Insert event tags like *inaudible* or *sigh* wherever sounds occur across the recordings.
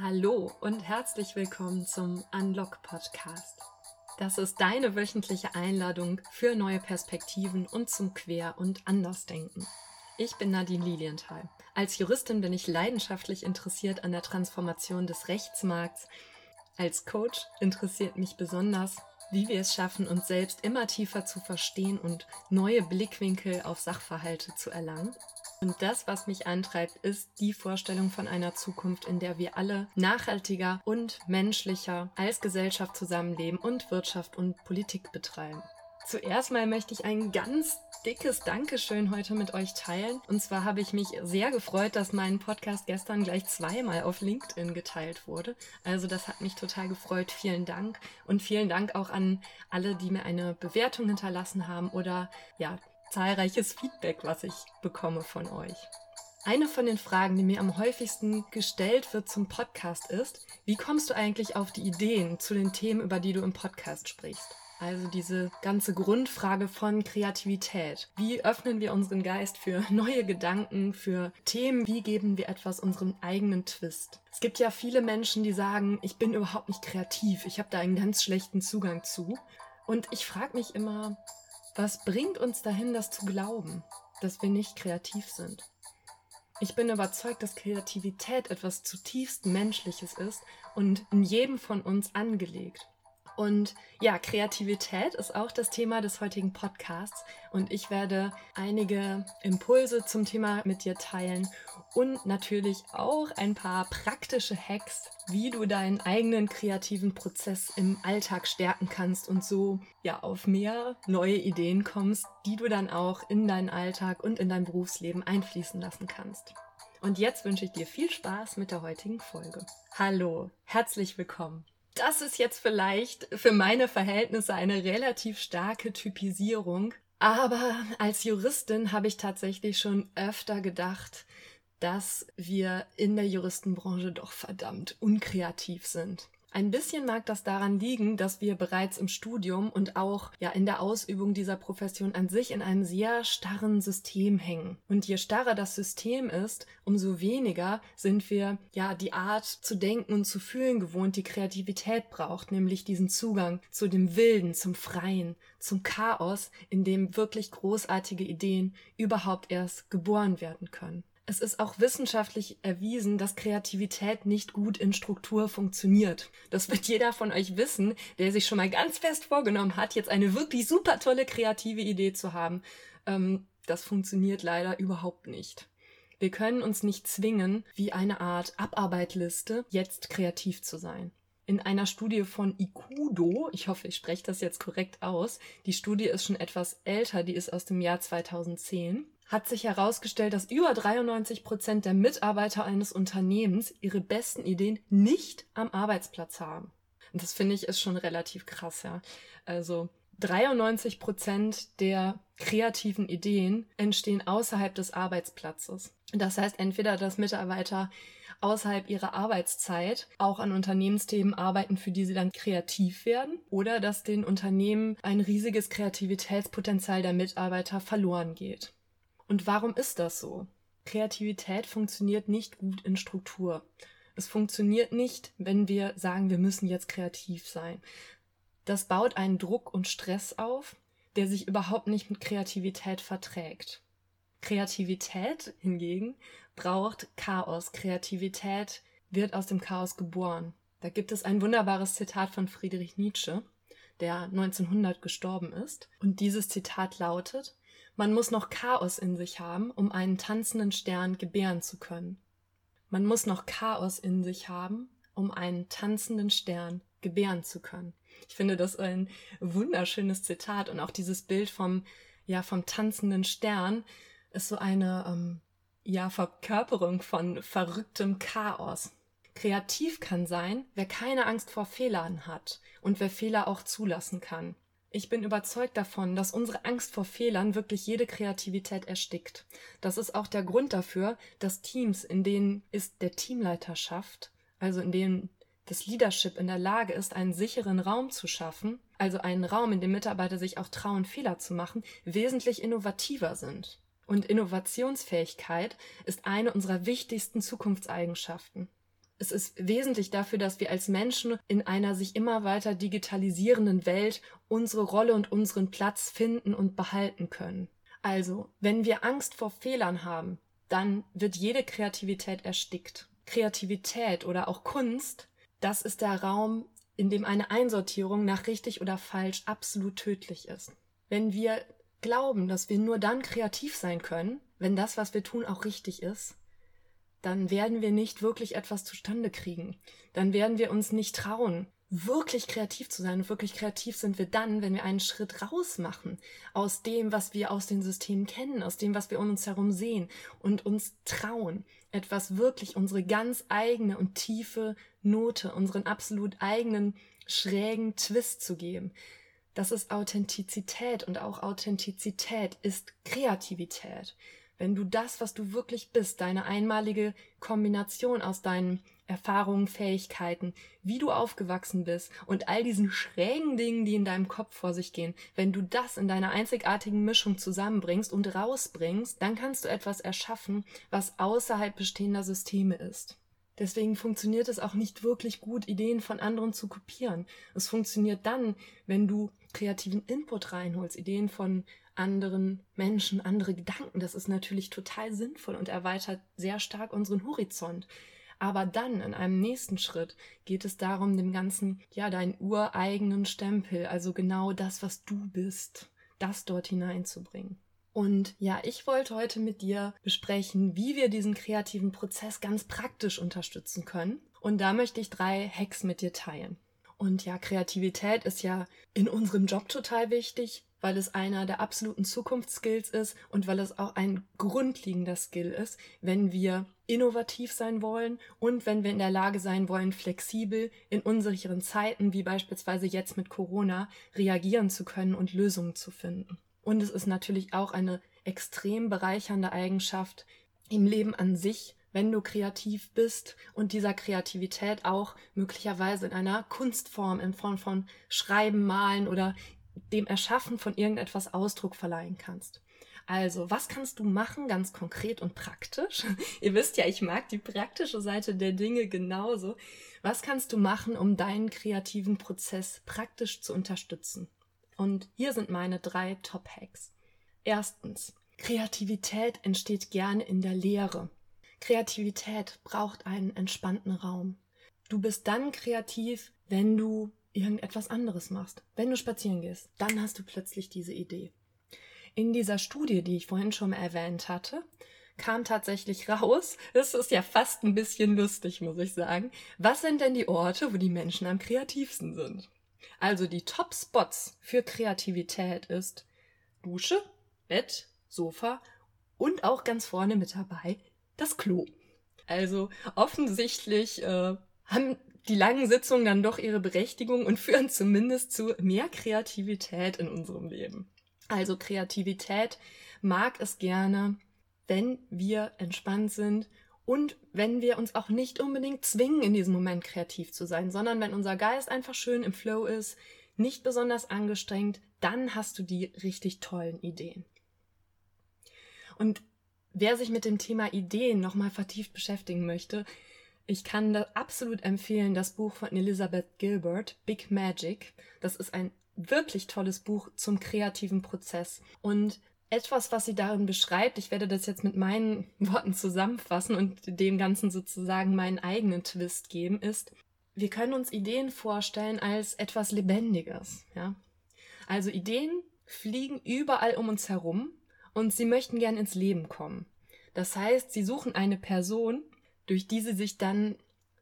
Hallo und herzlich willkommen zum Unlock Podcast. Das ist deine wöchentliche Einladung für neue Perspektiven und zum Quer- und Andersdenken. Ich bin Nadine Lilienthal. Als Juristin bin ich leidenschaftlich interessiert an der Transformation des Rechtsmarkts. Als Coach interessiert mich besonders, wie wir es schaffen, uns selbst immer tiefer zu verstehen und neue Blickwinkel auf Sachverhalte zu erlangen. Und das, was mich antreibt, ist die Vorstellung von einer Zukunft, in der wir alle nachhaltiger und menschlicher als Gesellschaft zusammenleben und Wirtschaft und Politik betreiben. Zuerst mal möchte ich ein ganz dickes Dankeschön heute mit euch teilen. Und zwar habe ich mich sehr gefreut, dass mein Podcast gestern gleich zweimal auf LinkedIn geteilt wurde. Also das hat mich total gefreut. Vielen Dank. Und vielen Dank auch an alle, die mir eine Bewertung hinterlassen haben oder ja, zahlreiches Feedback, was ich bekomme von euch. Eine von den Fragen, die mir am häufigsten gestellt wird zum Podcast ist, wie kommst du eigentlich auf die Ideen zu den Themen, über die du im Podcast sprichst? Also diese ganze Grundfrage von Kreativität. Wie öffnen wir unseren Geist für *laughs* neue Gedanken, für Themen? Wie geben wir etwas unseren eigenen Twist? Es gibt ja viele Menschen, die sagen, ich bin überhaupt nicht kreativ, ich habe da einen ganz schlechten Zugang zu. Und ich frage mich immer, was bringt uns dahin, das zu glauben, dass wir nicht kreativ sind? Ich bin überzeugt, dass Kreativität etwas zutiefst Menschliches ist und in jedem von uns angelegt. Und ja, Kreativität ist auch das Thema des heutigen Podcasts und ich werde einige Impulse zum Thema mit dir teilen und natürlich auch ein paar praktische Hacks, wie du deinen eigenen kreativen Prozess im Alltag stärken kannst und so ja auf mehr neue Ideen kommst, die du dann auch in deinen Alltag und in dein Berufsleben einfließen lassen kannst. Und jetzt wünsche ich dir viel Spaß mit der heutigen Folge. Hallo, herzlich willkommen das ist jetzt vielleicht für meine Verhältnisse eine relativ starke Typisierung. Aber als Juristin habe ich tatsächlich schon öfter gedacht, dass wir in der Juristenbranche doch verdammt unkreativ sind. Ein bisschen mag das daran liegen, dass wir bereits im Studium und auch ja in der Ausübung dieser Profession an sich in einem sehr starren System hängen. Und je starrer das System ist, umso weniger sind wir ja die Art zu denken und zu fühlen gewohnt, die Kreativität braucht, nämlich diesen Zugang zu dem Wilden, zum Freien, zum Chaos, in dem wirklich großartige Ideen überhaupt erst geboren werden können. Es ist auch wissenschaftlich erwiesen, dass Kreativität nicht gut in Struktur funktioniert. Das wird jeder von euch wissen, der sich schon mal ganz fest vorgenommen hat, jetzt eine wirklich super tolle kreative Idee zu haben. Ähm, das funktioniert leider überhaupt nicht. Wir können uns nicht zwingen, wie eine Art Abarbeitliste, jetzt kreativ zu sein. In einer Studie von Ikudo, ich hoffe, ich spreche das jetzt korrekt aus, die Studie ist schon etwas älter, die ist aus dem Jahr 2010, hat sich herausgestellt, dass über 93 Prozent der Mitarbeiter eines Unternehmens ihre besten Ideen nicht am Arbeitsplatz haben. Und das finde ich ist schon relativ krass, ja. Also 93 Prozent der kreativen Ideen entstehen außerhalb des Arbeitsplatzes. Das heißt entweder, dass Mitarbeiter außerhalb ihrer Arbeitszeit auch an Unternehmensthemen arbeiten, für die sie dann kreativ werden, oder dass den Unternehmen ein riesiges Kreativitätspotenzial der Mitarbeiter verloren geht. Und warum ist das so? Kreativität funktioniert nicht gut in Struktur. Es funktioniert nicht, wenn wir sagen, wir müssen jetzt kreativ sein. Das baut einen Druck und Stress auf, der sich überhaupt nicht mit Kreativität verträgt. Kreativität hingegen braucht Chaos. Kreativität wird aus dem Chaos geboren. Da gibt es ein wunderbares Zitat von Friedrich Nietzsche, der 1900 gestorben ist. Und dieses Zitat lautet, man muss noch Chaos in sich haben, um einen tanzenden Stern gebären zu können. Man muss noch Chaos in sich haben, um einen tanzenden Stern gebären zu können. Ich finde das ein wunderschönes Zitat und auch dieses Bild vom, ja, vom tanzenden Stern ist so eine, ähm, ja, Verkörperung von verrücktem Chaos. Kreativ kann sein, wer keine Angst vor Fehlern hat und wer Fehler auch zulassen kann. Ich bin überzeugt davon, dass unsere Angst vor Fehlern wirklich jede Kreativität erstickt. Das ist auch der Grund dafür, dass Teams, in denen ist der Teamleiter schafft, also in denen das Leadership in der Lage ist, einen sicheren Raum zu schaffen, also einen Raum, in dem Mitarbeiter sich auch trauen, Fehler zu machen, wesentlich innovativer sind. Und Innovationsfähigkeit ist eine unserer wichtigsten Zukunftseigenschaften. Es ist wesentlich dafür, dass wir als Menschen in einer sich immer weiter digitalisierenden Welt unsere Rolle und unseren Platz finden und behalten können. Also, wenn wir Angst vor Fehlern haben, dann wird jede Kreativität erstickt. Kreativität oder auch Kunst, das ist der Raum, in dem eine Einsortierung nach richtig oder falsch absolut tödlich ist. Wenn wir glauben, dass wir nur dann kreativ sein können, wenn das, was wir tun, auch richtig ist, dann werden wir nicht wirklich etwas zustande kriegen. Dann werden wir uns nicht trauen, wirklich kreativ zu sein. Und wirklich kreativ sind wir dann, wenn wir einen Schritt raus machen aus dem, was wir aus den Systemen kennen, aus dem, was wir um uns herum sehen und uns trauen, etwas wirklich unsere ganz eigene und tiefe Note, unseren absolut eigenen schrägen Twist zu geben. Das ist Authentizität und auch Authentizität ist Kreativität. Wenn du das, was du wirklich bist, deine einmalige Kombination aus deinen Erfahrungen, Fähigkeiten, wie du aufgewachsen bist und all diesen schrägen Dingen, die in deinem Kopf vor sich gehen, wenn du das in deiner einzigartigen Mischung zusammenbringst und rausbringst, dann kannst du etwas erschaffen, was außerhalb bestehender Systeme ist. Deswegen funktioniert es auch nicht wirklich gut, Ideen von anderen zu kopieren. Es funktioniert dann, wenn du kreativen Input reinholst, Ideen von anderen Menschen, andere Gedanken. Das ist natürlich total sinnvoll und erweitert sehr stark unseren Horizont. Aber dann in einem nächsten Schritt geht es darum, dem Ganzen ja deinen ureigenen Stempel, also genau das, was du bist, das dort hineinzubringen. Und ja, ich wollte heute mit dir besprechen, wie wir diesen kreativen Prozess ganz praktisch unterstützen können. Und da möchte ich drei Hacks mit dir teilen. Und ja, Kreativität ist ja in unserem Job total wichtig, weil es einer der absoluten Zukunftsskills ist und weil es auch ein grundlegender Skill ist, wenn wir innovativ sein wollen und wenn wir in der Lage sein wollen, flexibel in unsicheren Zeiten, wie beispielsweise jetzt mit Corona, reagieren zu können und Lösungen zu finden. Und es ist natürlich auch eine extrem bereichernde Eigenschaft im Leben an sich, wenn du kreativ bist und dieser Kreativität auch möglicherweise in einer Kunstform in Form von Schreiben, Malen oder dem Erschaffen von irgendetwas Ausdruck verleihen kannst. Also, was kannst du machen, ganz konkret und praktisch? *laughs* Ihr wisst ja, ich mag die praktische Seite der Dinge genauso. Was kannst du machen, um deinen kreativen Prozess praktisch zu unterstützen? Und hier sind meine drei Top-Hacks. Erstens, Kreativität entsteht gerne in der Lehre. Kreativität braucht einen entspannten Raum. Du bist dann kreativ, wenn du irgendetwas anderes machst. Wenn du spazieren gehst, dann hast du plötzlich diese Idee. In dieser Studie, die ich vorhin schon erwähnt hatte, kam tatsächlich *laughs* raus, es ist ja fast ein bisschen lustig, muss ich sagen, was sind denn die Orte, wo die Menschen am kreativsten sind? Also die Top-Spots für Kreativität ist Dusche, Bett, Sofa und auch ganz vorne mit dabei das Klo. Also offensichtlich äh, haben die langen Sitzungen dann doch ihre Berechtigung und *laughs* führen zumindest zu mehr Kreativität in unserem Leben. Also Kreativität mag es gerne, wenn wir entspannt sind und wenn wir uns auch nicht unbedingt zwingen, in diesem Moment kreativ zu sein, sondern wenn unser Geist einfach schön im Flow ist, nicht besonders angestrengt, dann hast du die richtig tollen Ideen. Und wer sich mit dem Thema Ideen nochmal vertieft beschäftigen möchte, ich kann da absolut empfehlen das Buch von Elizabeth Gilbert, Big Magic. Das ist ein wirklich tolles Buch zum kreativen Prozess. Und etwas, was sie darin beschreibt, ich werde das jetzt mit meinen *laughs* Worten zusammenfassen und dem Ganzen sozusagen meinen eigenen Twist geben, ist, wir können uns Ideen vorstellen als etwas Lebendiges, ja. Also Ideen fliegen überall um uns herum und sie möchten gern ins Leben kommen. Das heißt, sie suchen eine Person, durch die sie sich dann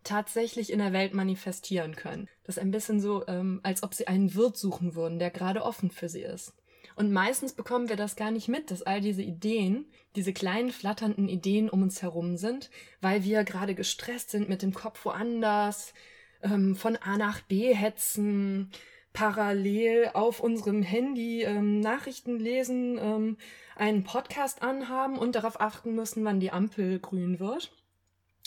tatsächlich in der Welt manifestieren können. Das ist ein bisschen so, ähm, als ob sie einen Wirt suchen würden, der gerade offen für sie ist. Und meistens bekommen wir das gar nicht mit, dass all diese Ideen, diese kleinen flatternden Ideen um uns herum sind, weil wir gerade gestresst sind mit dem Kopf woanders, ähm, von A nach B hetzen, parallel auf unserem Handy ähm, Nachrichten lesen, ähm, einen Podcast anhaben und darauf achten müssen, wann die Ampel grün wird.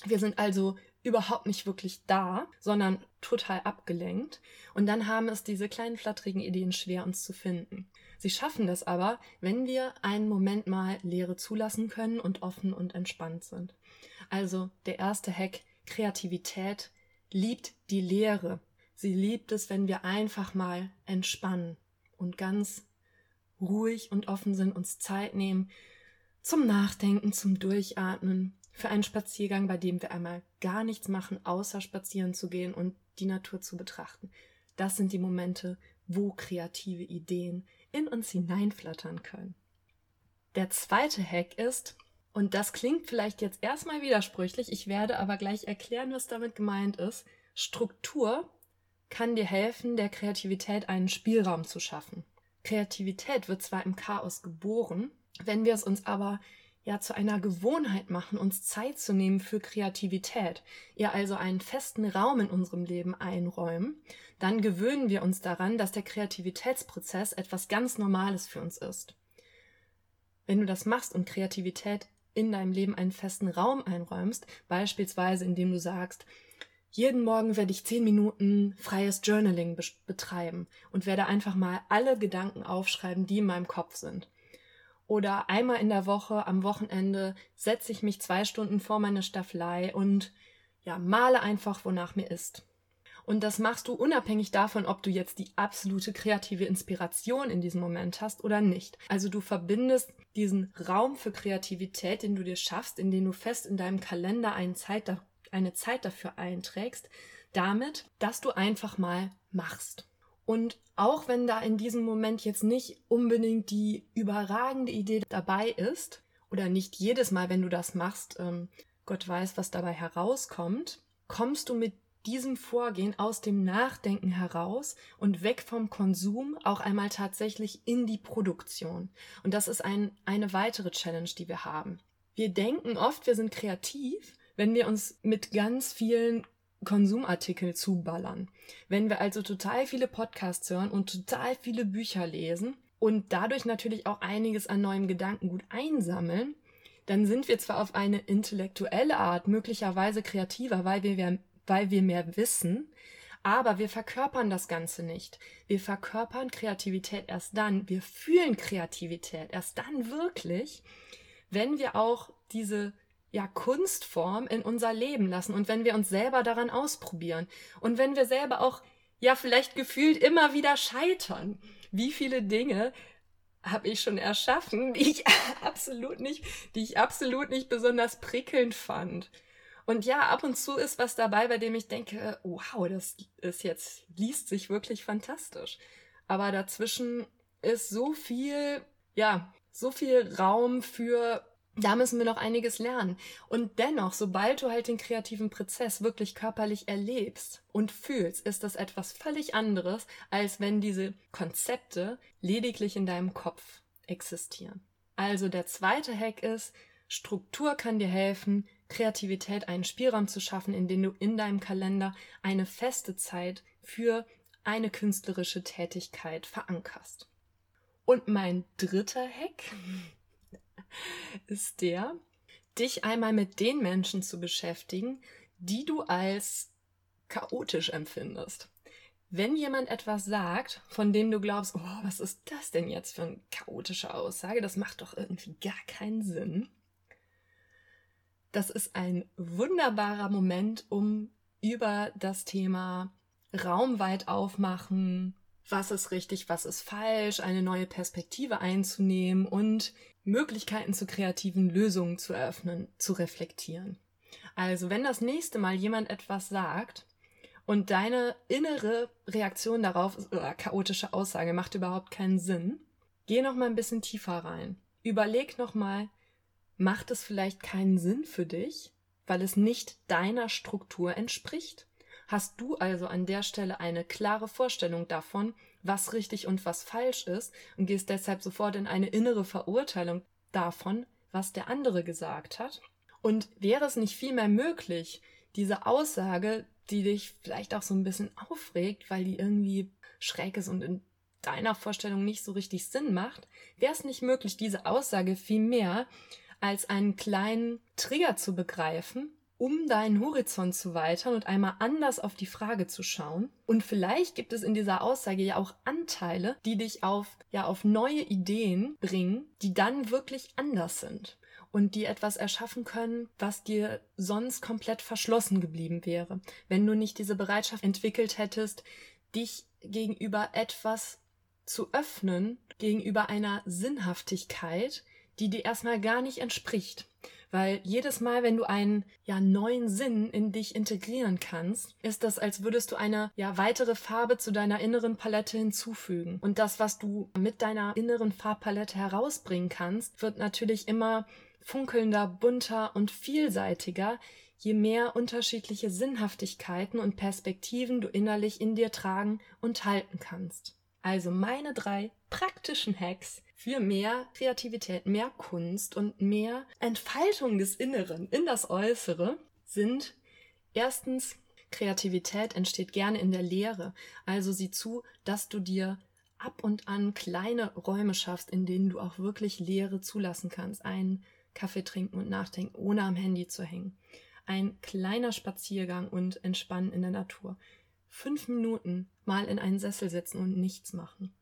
Wir sind also überhaupt nicht wirklich da, sondern total abgelenkt. Und dann haben es diese kleinen flatterigen Ideen schwer, uns zu finden. Sie schaffen das aber, wenn wir einen Moment mal Leere zulassen können und offen und entspannt sind. Also der erste Hack, Kreativität liebt die Lehre. Sie liebt es, wenn wir einfach mal entspannen und ganz ruhig und offen sind, uns Zeit nehmen zum Nachdenken, zum Durchatmen, für einen Spaziergang, bei dem wir einmal gar nichts machen, außer spazieren zu gehen und die Natur zu betrachten. Das sind die Momente, wo kreative Ideen in uns hineinflattern können. Der zweite Hack ist, und das klingt vielleicht jetzt erstmal widersprüchlich, ich werde aber gleich erklären, was damit gemeint ist. Struktur kann dir helfen, der Kreativität einen Spielraum zu schaffen. Kreativität wird zwar im Chaos geboren, wenn wir es uns aber ja zu einer Gewohnheit machen, uns Zeit zu nehmen für Kreativität, ihr also einen festen Raum in unserem Leben einräumen, dann gewöhnen wir uns daran, dass der Kreativitätsprozess etwas ganz Normales für uns ist. Wenn du das machst und Kreativität in deinem Leben einen festen Raum einräumst, beispielsweise indem du sagst, jeden Morgen werde ich zehn Minuten freies Journaling betreiben und werde einfach mal alle Gedanken aufschreiben, die in meinem Kopf sind. Oder einmal in der Woche am Wochenende setze ich mich zwei Stunden vor meine Staffelei und ja, male einfach, wonach mir ist. Und das machst du unabhängig davon, ob du jetzt die absolute kreative Inspiration in diesem Moment hast oder nicht. Also du verbindest diesen Raum für Kreativität, den du dir schaffst, in den du fest in deinem Kalender eine Zeit, eine Zeit dafür einträgst, damit, dass du einfach mal machst. Und auch wenn da in diesem Moment jetzt nicht unbedingt die überragende Idee dabei ist, oder nicht jedes Mal, wenn du das machst, ähm, Gott weiß, was dabei herauskommt, kommst du mit diesem Vorgehen aus dem Nachdenken heraus und weg vom Konsum auch einmal tatsächlich in die Produktion. Und das ist ein, eine weitere Challenge, die wir haben. Wir denken oft, wir sind kreativ, wenn wir uns mit ganz vielen Konsumartikel zuballern. Wenn wir also total viele Podcasts hören und total viele Bücher lesen und dadurch natürlich auch einiges an neuem Gedankengut einsammeln, dann sind wir zwar auf eine intellektuelle Art möglicherweise kreativer, weil wir, weil wir mehr wissen, aber wir verkörpern das Ganze nicht. Wir verkörpern Kreativität erst dann, wir fühlen Kreativität erst dann wirklich, wenn wir auch diese ja, Kunstform in unser Leben lassen und wenn wir uns selber daran ausprobieren und wenn wir selber auch, ja, vielleicht gefühlt immer wieder scheitern. Wie viele Dinge habe ich schon erschaffen, die ich *laughs* absolut nicht, die ich absolut nicht besonders prickelnd fand. Und ja, ab und zu ist was dabei, bei dem ich denke, wow, das ist jetzt, liest sich wirklich fantastisch. Aber dazwischen ist so viel, ja, so viel Raum für da müssen wir noch einiges lernen. Und dennoch, sobald du halt den kreativen Prozess wirklich körperlich erlebst und fühlst, ist das etwas völlig anderes, als wenn diese Konzepte lediglich in deinem Kopf existieren. Also der zweite Hack ist, Struktur kann dir helfen, Kreativität einen Spielraum zu schaffen, in dem du in deinem Kalender eine feste Zeit für eine künstlerische Tätigkeit verankerst. Und mein dritter Hack *laughs* ist der, dich einmal mit den Menschen zu beschäftigen, die du als chaotisch empfindest. Wenn jemand etwas sagt, von dem du glaubst, oh, was ist das denn jetzt für eine chaotische Aussage? Das macht doch irgendwie gar keinen Sinn. Das ist ein wunderbarer Moment, um über das Thema Raumweit aufmachen, was ist richtig, was ist falsch, eine neue Perspektive einzunehmen und Möglichkeiten zu kreativen Lösungen zu eröffnen, zu reflektieren. Also, wenn das nächste Mal jemand etwas sagt und deine innere Reaktion darauf ist, oh, chaotische Aussage macht überhaupt keinen Sinn, geh noch mal ein bisschen tiefer rein. Überleg noch mal, macht es vielleicht keinen Sinn für dich, weil es nicht deiner Struktur entspricht? Hast du also an der Stelle eine klare Vorstellung davon, was richtig und was falsch ist und gehst deshalb sofort in eine innere Verurteilung davon, was der andere gesagt hat? Und wäre es nicht vielmehr möglich, diese Aussage, die dich vielleicht auch so ein bisschen aufregt, weil die irgendwie schräg ist und in deiner Vorstellung nicht so richtig Sinn macht, wäre es nicht möglich, diese Aussage vielmehr als einen kleinen Trigger zu begreifen um deinen Horizont zu weitern und einmal anders auf die Frage zu schauen. Und vielleicht gibt es in dieser Aussage ja auch Anteile, die dich auf, ja, auf neue Ideen bringen, die dann wirklich anders sind. und die etwas erschaffen können, was dir sonst komplett verschlossen geblieben wäre, wenn du nicht diese Bereitschaft entwickelt hättest, dich gegenüber etwas zu öffnen, gegenüber einer Sinnhaftigkeit, die dir erstmal gar nicht entspricht. Weil jedes Mal, wenn du einen ja neuen Sinn in dich integrieren kannst, ist das, als würdest du eine ja weitere Farbe zu deiner inneren Palette hinzufügen. Und das, was du mit deiner inneren Farbpalette herausbringen kannst, wird natürlich immer funkelnder, bunter und vielseitiger, je mehr unterschiedliche Sinnhaftigkeiten und Perspektiven du innerlich in dir tragen und halten kannst. Also meine drei praktischen Hacks für mehr Kreativität, mehr Kunst und mehr Entfaltung des Inneren in das Äußere sind erstens, Kreativität entsteht gerne in der Leere. Also sieh zu, dass du dir ab und an kleine Räume schaffst, in denen du auch wirklich Leere zulassen kannst. Einen Kaffee trinken und nachdenken, ohne am Handy zu hängen. Ein kleiner Spaziergang und Entspannen in der Natur. Fünf Minuten mal in einen Sessel setzen und nichts machen.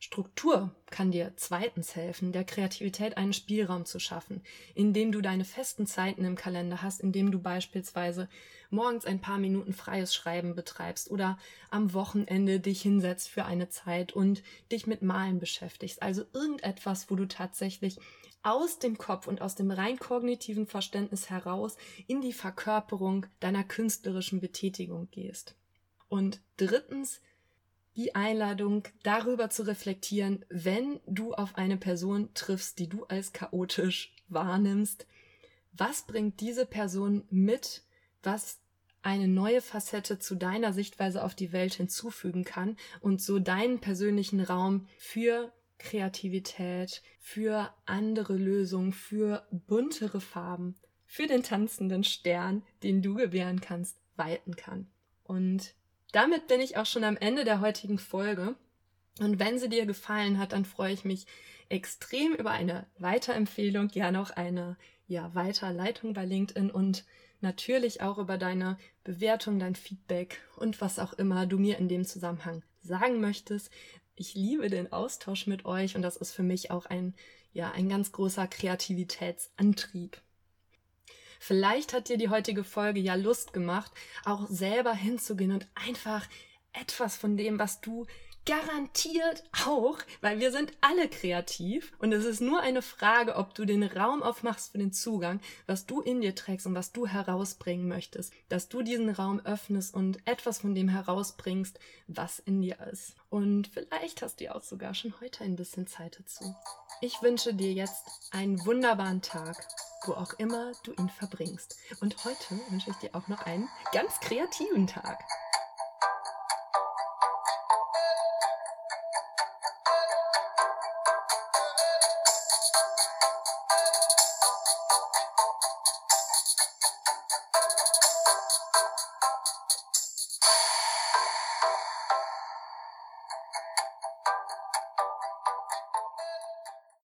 Struktur kann dir zweitens helfen, der Kreativität einen Spielraum zu schaffen, indem du deine festen Zeiten im Kalender hast, indem du beispielsweise morgens ein paar Minuten freies Schreiben betreibst oder am Wochenende dich hinsetzt für eine Zeit und dich mit Malen beschäftigst. Also irgendetwas, wo du tatsächlich aus dem Kopf und aus dem rein kognitiven Verständnis heraus in die Verkörperung deiner künstlerischen Betätigung gehst. Und drittens, die Einladung, darüber zu reflektieren, wenn du auf eine Person triffst, die du als chaotisch wahrnimmst. Was bringt diese Person mit, was eine neue Facette zu deiner Sichtweise auf die Welt hinzufügen kann und so deinen persönlichen Raum für Kreativität, für andere Lösungen, für buntere Farben, für den tanzenden Stern, den du gewähren kannst, weiten kann. Und damit bin ich auch schon am Ende der heutigen Folge. Und wenn sie dir gefallen hat, dann freue ich mich extrem über eine Weiterempfehlung, ja noch eine ja, Weiterleitung bei LinkedIn und natürlich auch über deine Bewertung, dein Feedback und was auch immer du mir in dem Zusammenhang sagen möchtest. Ich liebe den Austausch mit euch und das ist für mich auch ein, ja, ein ganz großer Kreativitätsantrieb. Vielleicht hat dir die heutige Folge ja Lust gemacht, auch selber hinzugehen und einfach etwas von dem, was du garantiert auch, weil wir sind alle kreativ und es ist nur eine Frage, ob du den Raum aufmachst für den Zugang, was du in dir trägst und was du herausbringen möchtest, dass du diesen Raum öffnest und etwas von dem herausbringst, was in dir ist. Und vielleicht hast du ja auch sogar schon heute ein bisschen Zeit dazu. Ich wünsche dir jetzt einen wunderbaren Tag, wo auch immer du ihn verbringst. Und heute wünsche ich dir auch noch einen ganz kreativen Tag.